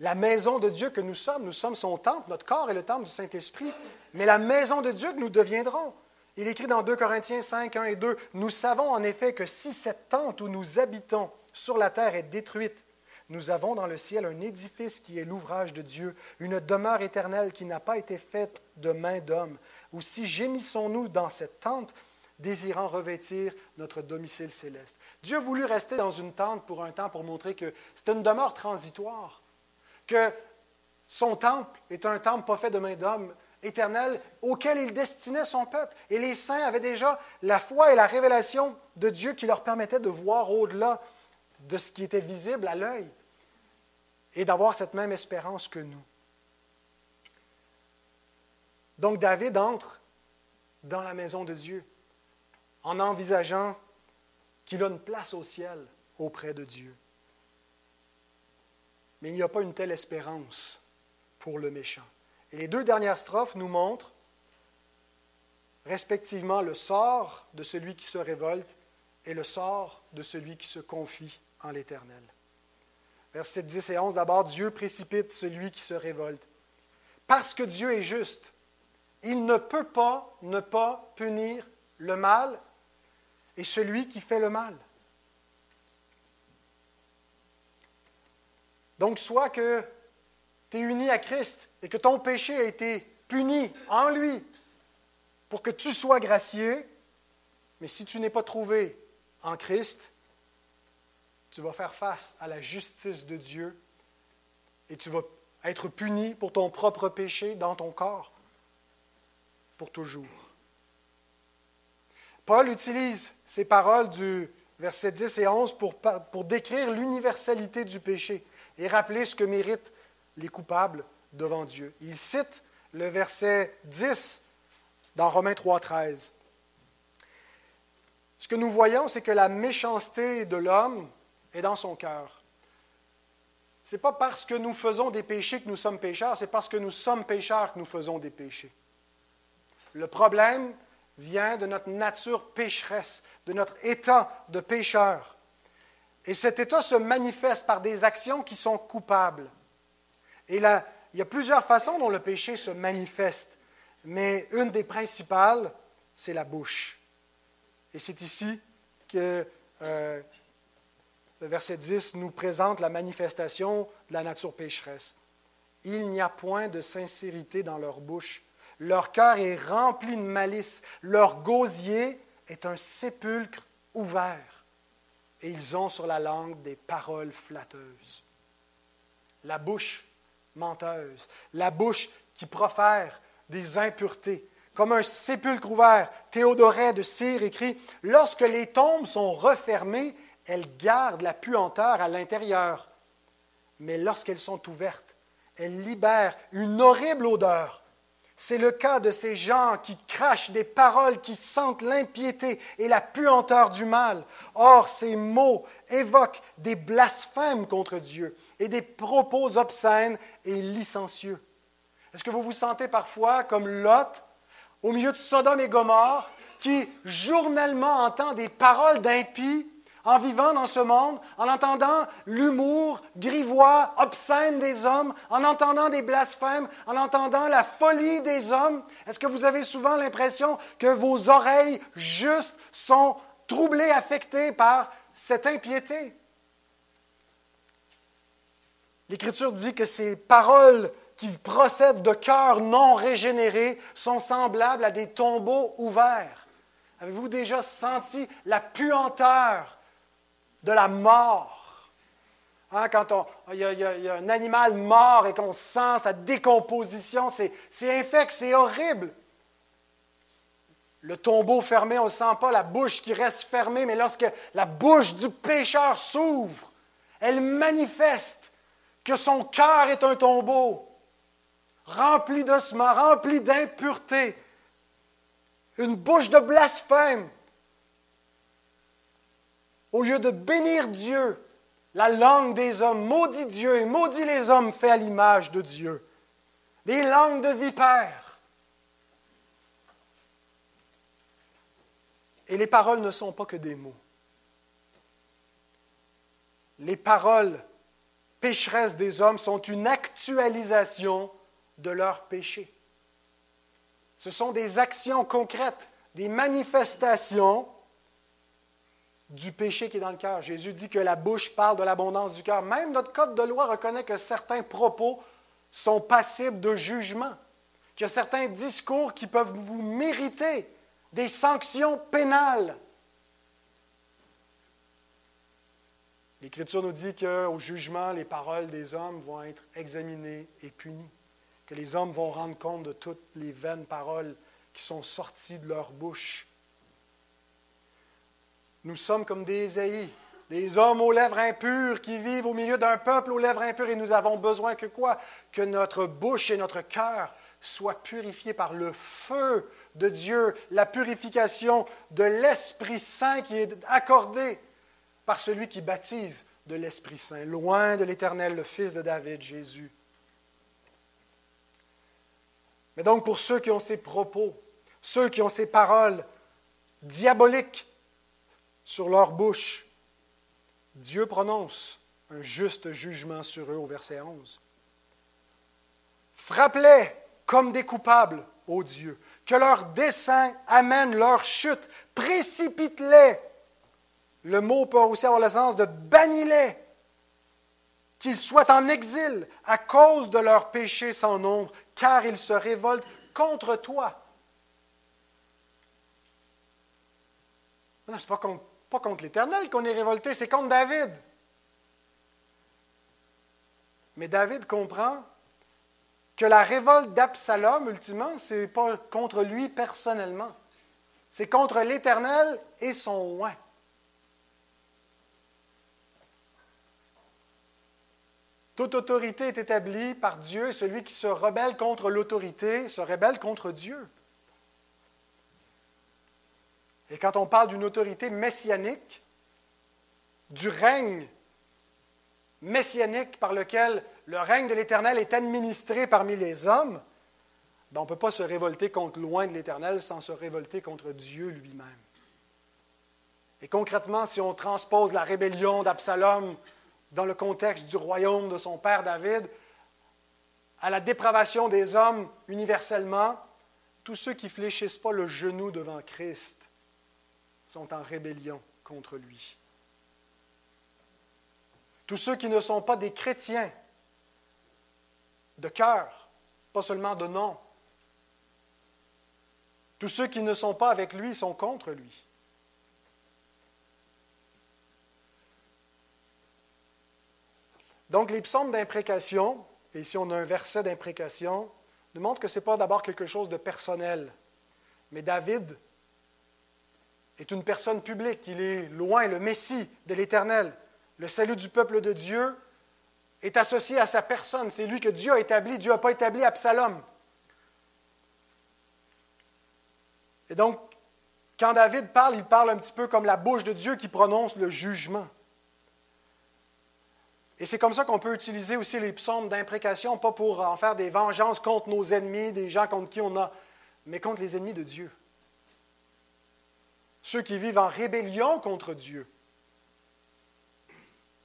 la maison de Dieu que nous sommes, nous sommes son temple, notre corps est le temple du Saint-Esprit, mais la maison de Dieu que nous deviendrons. Il écrit dans 2 Corinthiens 5, 1 et 2, Nous savons en effet que si cette tente où nous habitons sur la terre est détruite, nous avons dans le ciel un édifice qui est l'ouvrage de Dieu, une demeure éternelle qui n'a pas été faite de main d'homme. Aussi gémissons-nous dans cette tente, désirant revêtir notre domicile céleste. Dieu a voulu rester dans une tente pour un temps pour montrer que c'est une demeure transitoire, que son temple est un temple pas fait de main d'homme, éternel, auquel il destinait son peuple. Et les saints avaient déjà la foi et la révélation de Dieu qui leur permettait de voir au-delà de ce qui était visible à l'œil et d'avoir cette même espérance que nous. Donc David entre dans la maison de Dieu en envisageant qu'il a une place au ciel auprès de Dieu. Mais il n'y a pas une telle espérance pour le méchant. Et les deux dernières strophes nous montrent respectivement le sort de celui qui se révolte et le sort de celui qui se confie en l'Éternel. Versets 10 et 11, d'abord, Dieu précipite celui qui se révolte. Parce que Dieu est juste, il ne peut pas ne pas punir le mal et celui qui fait le mal. Donc, soit que tu es uni à Christ et que ton péché a été puni en lui pour que tu sois gracié, mais si tu n'es pas trouvé en Christ, tu vas faire face à la justice de Dieu et tu vas être puni pour ton propre péché dans ton corps pour toujours. Paul utilise ces paroles du verset 10 et 11 pour, pour décrire l'universalité du péché et rappeler ce que méritent les coupables devant Dieu. Il cite le verset 10 dans Romains 3, 13. Ce que nous voyons, c'est que la méchanceté de l'homme est dans son cœur. Ce n'est pas parce que nous faisons des péchés que nous sommes pécheurs, c'est parce que nous sommes pécheurs que nous faisons des péchés. Le problème vient de notre nature pécheresse, de notre état de pécheur. Et cet état se manifeste par des actions qui sont coupables. Et là, il y a plusieurs façons dont le péché se manifeste, mais une des principales, c'est la bouche. Et c'est ici que euh, le verset 10 nous présente la manifestation de la nature pécheresse. Il n'y a point de sincérité dans leur bouche. Leur cœur est rempli de malice. Leur gosier est un sépulcre ouvert. Et ils ont sur la langue des paroles flatteuses. La bouche menteuse, la bouche qui profère des impuretés, comme un sépulcre ouvert. Théodoret de Cire écrit Lorsque les tombes sont refermées, elles gardent la puanteur à l'intérieur. Mais lorsqu'elles sont ouvertes, elles libèrent une horrible odeur. C'est le cas de ces gens qui crachent des paroles qui sentent l'impiété et la puanteur du mal. Or, ces mots évoquent des blasphèmes contre Dieu et des propos obscènes et licencieux. Est-ce que vous vous sentez parfois comme Lot, au milieu de Sodome et Gomorre, qui journellement entend des paroles d'impies en vivant dans ce monde, en entendant l'humour grivois, obscène des hommes, en entendant des blasphèmes, en entendant la folie des hommes, est-ce que vous avez souvent l'impression que vos oreilles justes sont troublées, affectées par cette impiété? L'Écriture dit que ces paroles qui procèdent de cœurs non régénérés sont semblables à des tombeaux ouverts. Avez-vous déjà senti la puanteur de la mort? Hein, quand il, y a, un animal mort et qu'on sent sa décomposition, c'est infect, c'est horrible. Le tombeau fermé, on ne sent pas la bouche qui reste fermée, mais lorsque la bouche du pécheur s'ouvre, elle manifeste que son cœur est un tombeau rempli d'ossements, rempli d'impureté, une bouche de blasphème. Au lieu de bénir Dieu, la langue des hommes, maudit Dieu et maudit les hommes fait à l'image de Dieu. Des langues de vipères. Et les paroles ne sont pas que des mots. Les paroles pécheresses des hommes sont une actualisation de leur péché. Ce sont des actions concrètes, des manifestations du péché qui est dans le cœur. Jésus dit que la bouche parle de l'abondance du cœur. Même notre code de loi reconnaît que certains propos sont passibles de jugement, qu'il y a certains discours qui peuvent vous mériter des sanctions pénales. L'Écriture nous dit qu'au jugement, les paroles des hommes vont être examinées et punies que les hommes vont rendre compte de toutes les vaines paroles qui sont sorties de leur bouche. Nous sommes comme des Ésaïe, des hommes aux lèvres impures qui vivent au milieu d'un peuple aux lèvres impures et nous avons besoin que quoi? Que notre bouche et notre cœur soient purifiés par le feu de Dieu, la purification de l'Esprit Saint qui est accordée par celui qui baptise de l'Esprit Saint, loin de l'Éternel, le Fils de David, Jésus. Mais donc pour ceux qui ont ces propos, ceux qui ont ces paroles diaboliques sur leur bouche, Dieu prononce un juste jugement sur eux au verset 11. Frappe-les comme des coupables, ô Dieu, que leur dessein amène leur chute, précipite-les. Le mot peut aussi avoir le sens de bannis-les, qu'ils soient en exil à cause de leurs péchés sans nombre, car ils se révoltent contre toi. Non, ce pas contre, pas contre l'Éternel qu'on est révolté, c'est contre David. Mais David comprend que la révolte d'Absalom, ultimement, ce n'est pas contre lui personnellement. C'est contre l'Éternel et son oint. Toute autorité est établie par Dieu et celui qui se rebelle contre l'autorité se rebelle contre Dieu. Et quand on parle d'une autorité messianique, du règne messianique par lequel le règne de l'Éternel est administré parmi les hommes, ben, on ne peut pas se révolter contre loin de l'Éternel sans se révolter contre Dieu lui-même. Et concrètement, si on transpose la rébellion d'Absalom dans le contexte du royaume de son père David, à la dépravation des hommes universellement, tous ceux qui fléchissent pas le genou devant Christ sont en rébellion contre lui. Tous ceux qui ne sont pas des chrétiens de cœur, pas seulement de nom, tous ceux qui ne sont pas avec lui sont contre lui. Donc, les psaumes d'imprécation, et ici on a un verset d'imprécation, nous montrent que ce n'est pas d'abord quelque chose de personnel. Mais David est une personne publique. Il est loin, le Messie de l'Éternel. Le salut du peuple de Dieu est associé à sa personne. C'est lui que Dieu a établi. Dieu n'a pas établi Absalom. Et donc, quand David parle, il parle un petit peu comme la bouche de Dieu qui prononce le jugement. Et c'est comme ça qu'on peut utiliser aussi les psaumes d'imprécation, pas pour en faire des vengeances contre nos ennemis, des gens contre qui on a, mais contre les ennemis de Dieu. Ceux qui vivent en rébellion contre Dieu.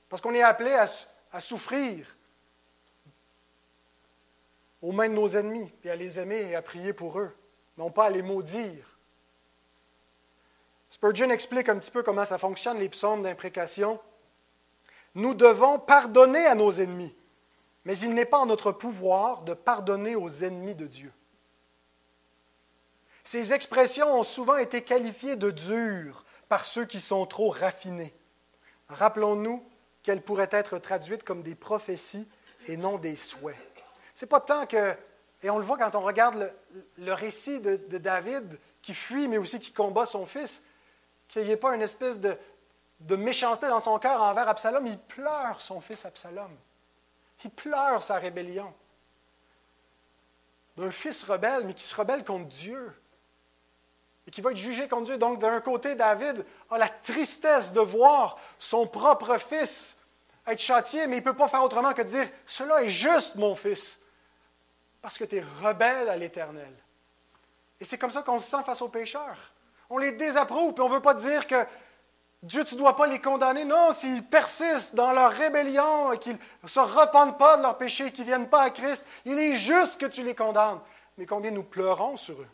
Parce qu'on est appelé à, souffrir aux mains de nos ennemis, et à les aimer et à prier pour eux, non pas à les maudire. Spurgeon explique un petit peu comment ça fonctionne, les psaumes d'imprécation. Nous devons pardonner à nos ennemis, mais il n'est pas en notre pouvoir de pardonner aux ennemis de Dieu. Ces expressions ont souvent été qualifiées de dures par ceux qui sont trop raffinés. Rappelons-nous qu'elles pourraient être traduites comme des prophéties et non des souhaits. C'est pas tant que, et on le voit quand on regarde le, récit de, de David qui fuit, mais aussi qui combat son fils, qu'il n'y ait pas une espèce de, méchanceté dans son cœur envers Absalom. Il pleure son fils Absalom. Il pleure sa rébellion. D'un fils rebelle, mais qui se rebelle contre Dieu. Et qui va être jugé contre Dieu. Donc, d'un côté, David a la tristesse de voir son propre fils être châtié, mais il ne peut pas faire autrement que de dire Cela est juste, mon fils, parce que tu es rebelle à l'Éternel. Et c'est comme ça qu'on se sent face aux pécheurs. On les désapprouve, puis on ne veut pas dire que Dieu, tu ne dois pas les condamner. Non, s'ils persistent dans leur rébellion et qu'ils ne se repentent pas de leurs péchés, qu'ils ne viennent pas à Christ, il est juste que tu les condamnes. Mais combien nous pleurons sur eux?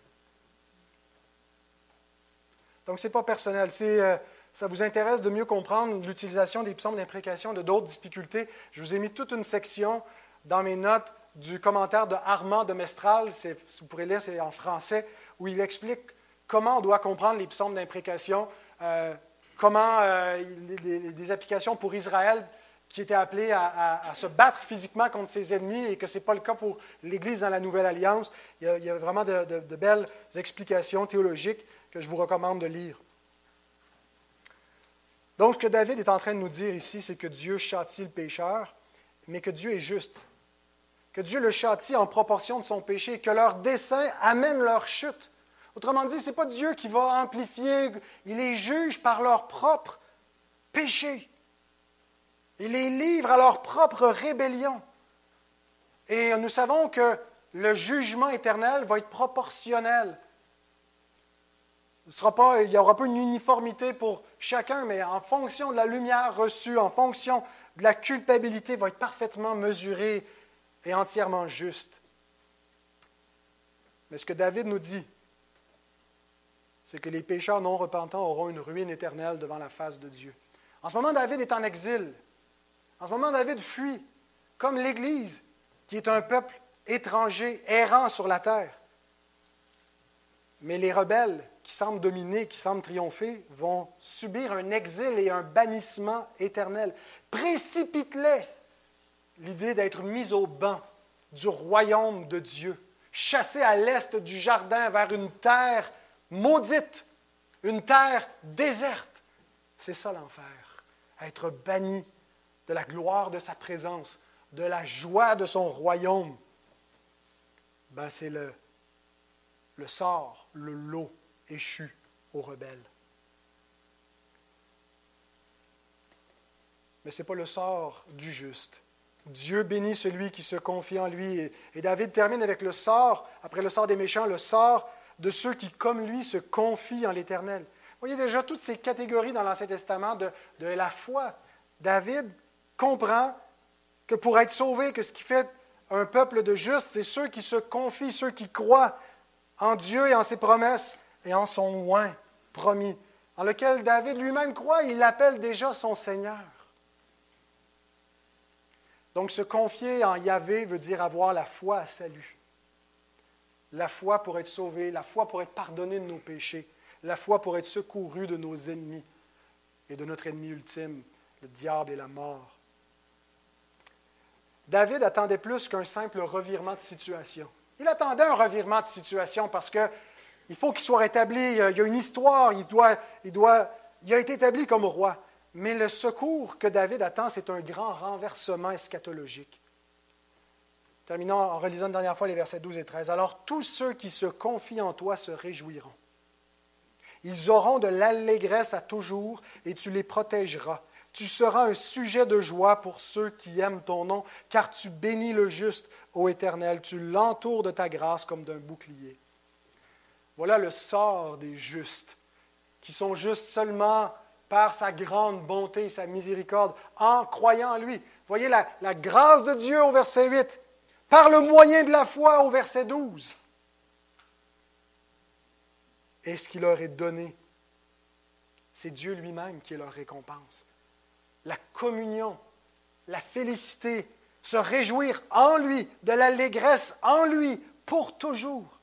Donc, ce n'est pas personnel. Euh, ça vous intéresse de mieux comprendre l'utilisation des psaumes d'imprécation, de d'autres difficultés. Je vous ai mis toute une section dans mes notes du commentaire de Armand de Mestral. Vous pourrez lire, c'est en français, où il explique comment on doit comprendre les psaumes d'imprécation, euh, comment euh, des, applications pour Israël qui était appelé à, se battre physiquement contre ses ennemis et que ce n'est pas le cas pour l'Église dans la Nouvelle Alliance. Il y a, vraiment de, belles explications théologiques que je vous recommande de lire. Donc, ce que David est en train de nous dire ici, c'est que Dieu châtie le pécheur, mais que Dieu est juste. Que Dieu le châtie en proportion de son péché, que leur dessein amène leur chute. Autrement dit, ce n'est pas Dieu qui va amplifier, il les juge par leur propre péché. Il les livre à leur propre rébellion. Et nous savons que le jugement éternel va être proportionnel. Il n'y aura pas une uniformité pour chacun, mais en fonction de la lumière reçue, en fonction de la culpabilité, va être parfaitement mesuré et entièrement juste. Mais ce que David nous dit, c'est que les pécheurs non repentants auront une ruine éternelle devant la face de Dieu. En ce moment, David est en exil. En ce moment, David fuit, comme l'Église, qui est un peuple étranger, errant sur la terre. Mais les rebelles qui semblent dominer, qui semblent triompher, vont subir un exil et un bannissement éternel. Précipite-les l'idée d'être mis au banc du royaume de Dieu, chassés à l'est du jardin vers une terre maudite, une terre déserte. C'est ça l'enfer, être banni de la gloire de sa présence, de la joie de son royaume. Ben, c'est le, le sort, le lot échu aux rebelles. Mais ce n'est pas le sort du juste. Dieu bénit celui qui se confie en lui. Et David termine avec le sort, après le sort des méchants, le sort de ceux qui, comme lui, se confient en l'Éternel. Vous voyez déjà toutes ces catégories dans l'Ancien Testament de, de, la foi. David comprend que pour être sauvé, que ce qui fait un peuple de justes, c'est ceux qui se confient, ceux qui croient en Dieu et en ses promesses et en son oint promis, en lequel David lui-même croit, il l'appelle déjà son Seigneur. Donc se confier en Yahvé veut dire avoir la foi à salut la foi pour être sauvé, la foi pour être pardonné de nos péchés, la foi pour être secouru de nos ennemis et de notre ennemi ultime, le diable et la mort. David attendait plus qu'un simple revirement de situation. Il attendait un revirement de situation parce qu'il il faut qu'il soit rétabli. Il y a une histoire. Il, doit, il, doit, il a été établi comme roi. Mais le secours que David attend, c'est un grand renversement eschatologique. Terminons en relisant une dernière fois les versets 12 et 13. Alors tous ceux qui se confient en toi se réjouiront. Ils auront de l'allégresse à toujours et tu les protégeras. Tu seras un sujet de joie pour ceux qui aiment ton nom, car tu bénis le juste, ô Éternel. Tu l'entoures de ta grâce comme d'un bouclier. Voilà le sort des justes, qui sont justes seulement par sa grande bonté, sa miséricorde, en croyant en lui. Voyez la, grâce de Dieu au verset 8, par le moyen de la foi au verset 12. Et ce qu'il leur est donné, c'est Dieu lui-même qui est leur récompense. La communion, la félicité, se réjouir en lui, de l'allégresse en lui, pour toujours.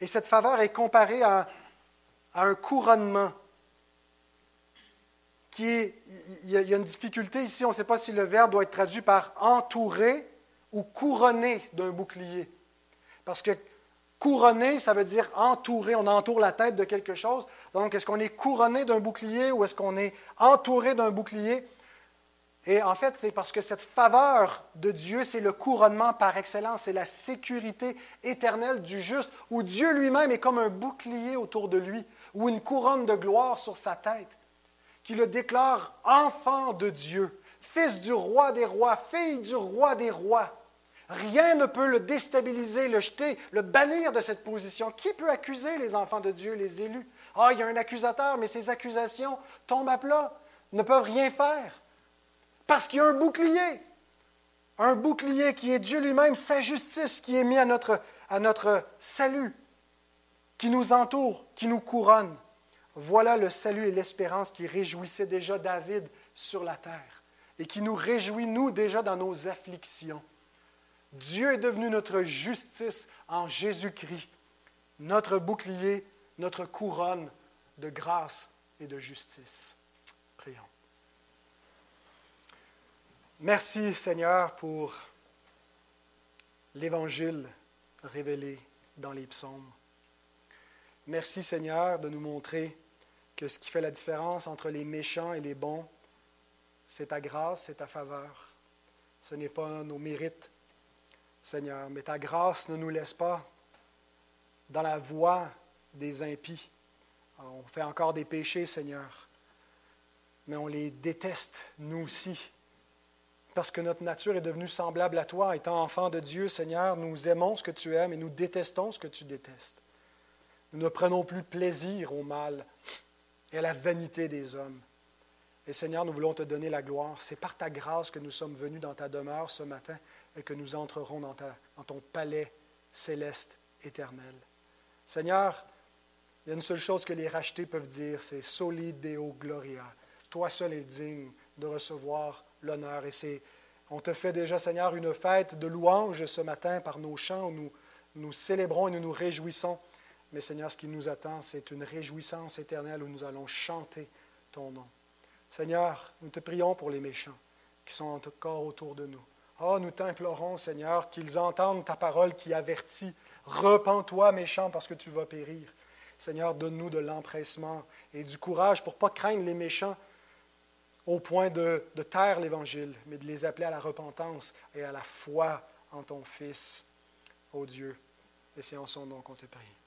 Et cette faveur est comparée à, un couronnement qui est, il y a une difficulté ici, on ne sait pas si le verbe doit être traduit par entouré ou couronné d'un bouclier. Parce que couronné, ça veut dire entouré, on entoure la tête de quelque chose. Donc, est-ce qu'on est couronné d'un bouclier ou est-ce qu'on est entouré d'un bouclier? Et en fait, c'est parce que cette faveur de Dieu, c'est le couronnement par excellence, c'est la sécurité éternelle du juste, où Dieu lui-même est comme un bouclier autour de lui, ou une couronne de gloire sur sa tête, qui le déclare enfant de Dieu, fils du roi des rois, fille du roi des rois. Rien ne peut le déstabiliser, le jeter, le bannir de cette position. Qui peut accuser les enfants de Dieu, les élus? Ah, il y a un accusateur, mais ces accusations tombent à plat, ne peuvent rien faire. Parce qu'il y a un bouclier. Un bouclier qui est Dieu lui-même, sa justice qui est mis à notre, à notre salut, qui nous entoure, qui nous couronne. Voilà le salut et l'espérance qui réjouissait déjà David sur la terre et qui nous réjouit, nous, déjà dans nos afflictions. Dieu est devenu notre justice en Jésus-Christ, notre bouclier, notre couronne de grâce et de justice. Prions. Merci Seigneur pour l'évangile révélé dans les psaumes. Merci Seigneur de nous montrer que ce qui fait la différence entre les méchants et les bons, c'est ta grâce, c'est ta faveur. Ce n'est pas nos mérites, Seigneur, mais ta grâce ne nous laisse pas dans la voie des impies. On fait encore des péchés, Seigneur, mais on les déteste, nous aussi, parce que notre nature est devenue semblable à toi. Étant enfants de Dieu, Seigneur, nous aimons ce que tu aimes et nous détestons ce que tu détestes. Nous ne prenons plus plaisir au mal et à la vanité des hommes. Et Seigneur, nous voulons te donner la gloire. C'est par ta grâce que nous sommes venus dans ta demeure ce matin et que nous entrerons dans, dans ton palais céleste éternel. Seigneur, il y a une seule chose que les rachetés peuvent dire, c'est Soli Deo Gloria. Toi seul es digne de recevoir l'honneur. Et c'est, on te fait déjà, Seigneur, une fête de louange ce matin par nos chants où nous, nous célébrons et nous nous réjouissons. Mais Seigneur, ce qui nous attend, c'est une réjouissance éternelle où nous allons chanter ton nom. Seigneur, nous te prions pour les méchants qui sont encore autour de nous. Oh, nous t'implorons, Seigneur, qu'ils entendent ta parole qui avertit. Repends-toi, méchant, parce que tu vas périr. Seigneur, donne-nous de l'empressement et du courage pour ne pas craindre les méchants, au point de, taire l'Évangile, mais de les appeler à la repentance et à la foi en ton Fils, ô Dieu. Et c'est en son nom qu'on te prie.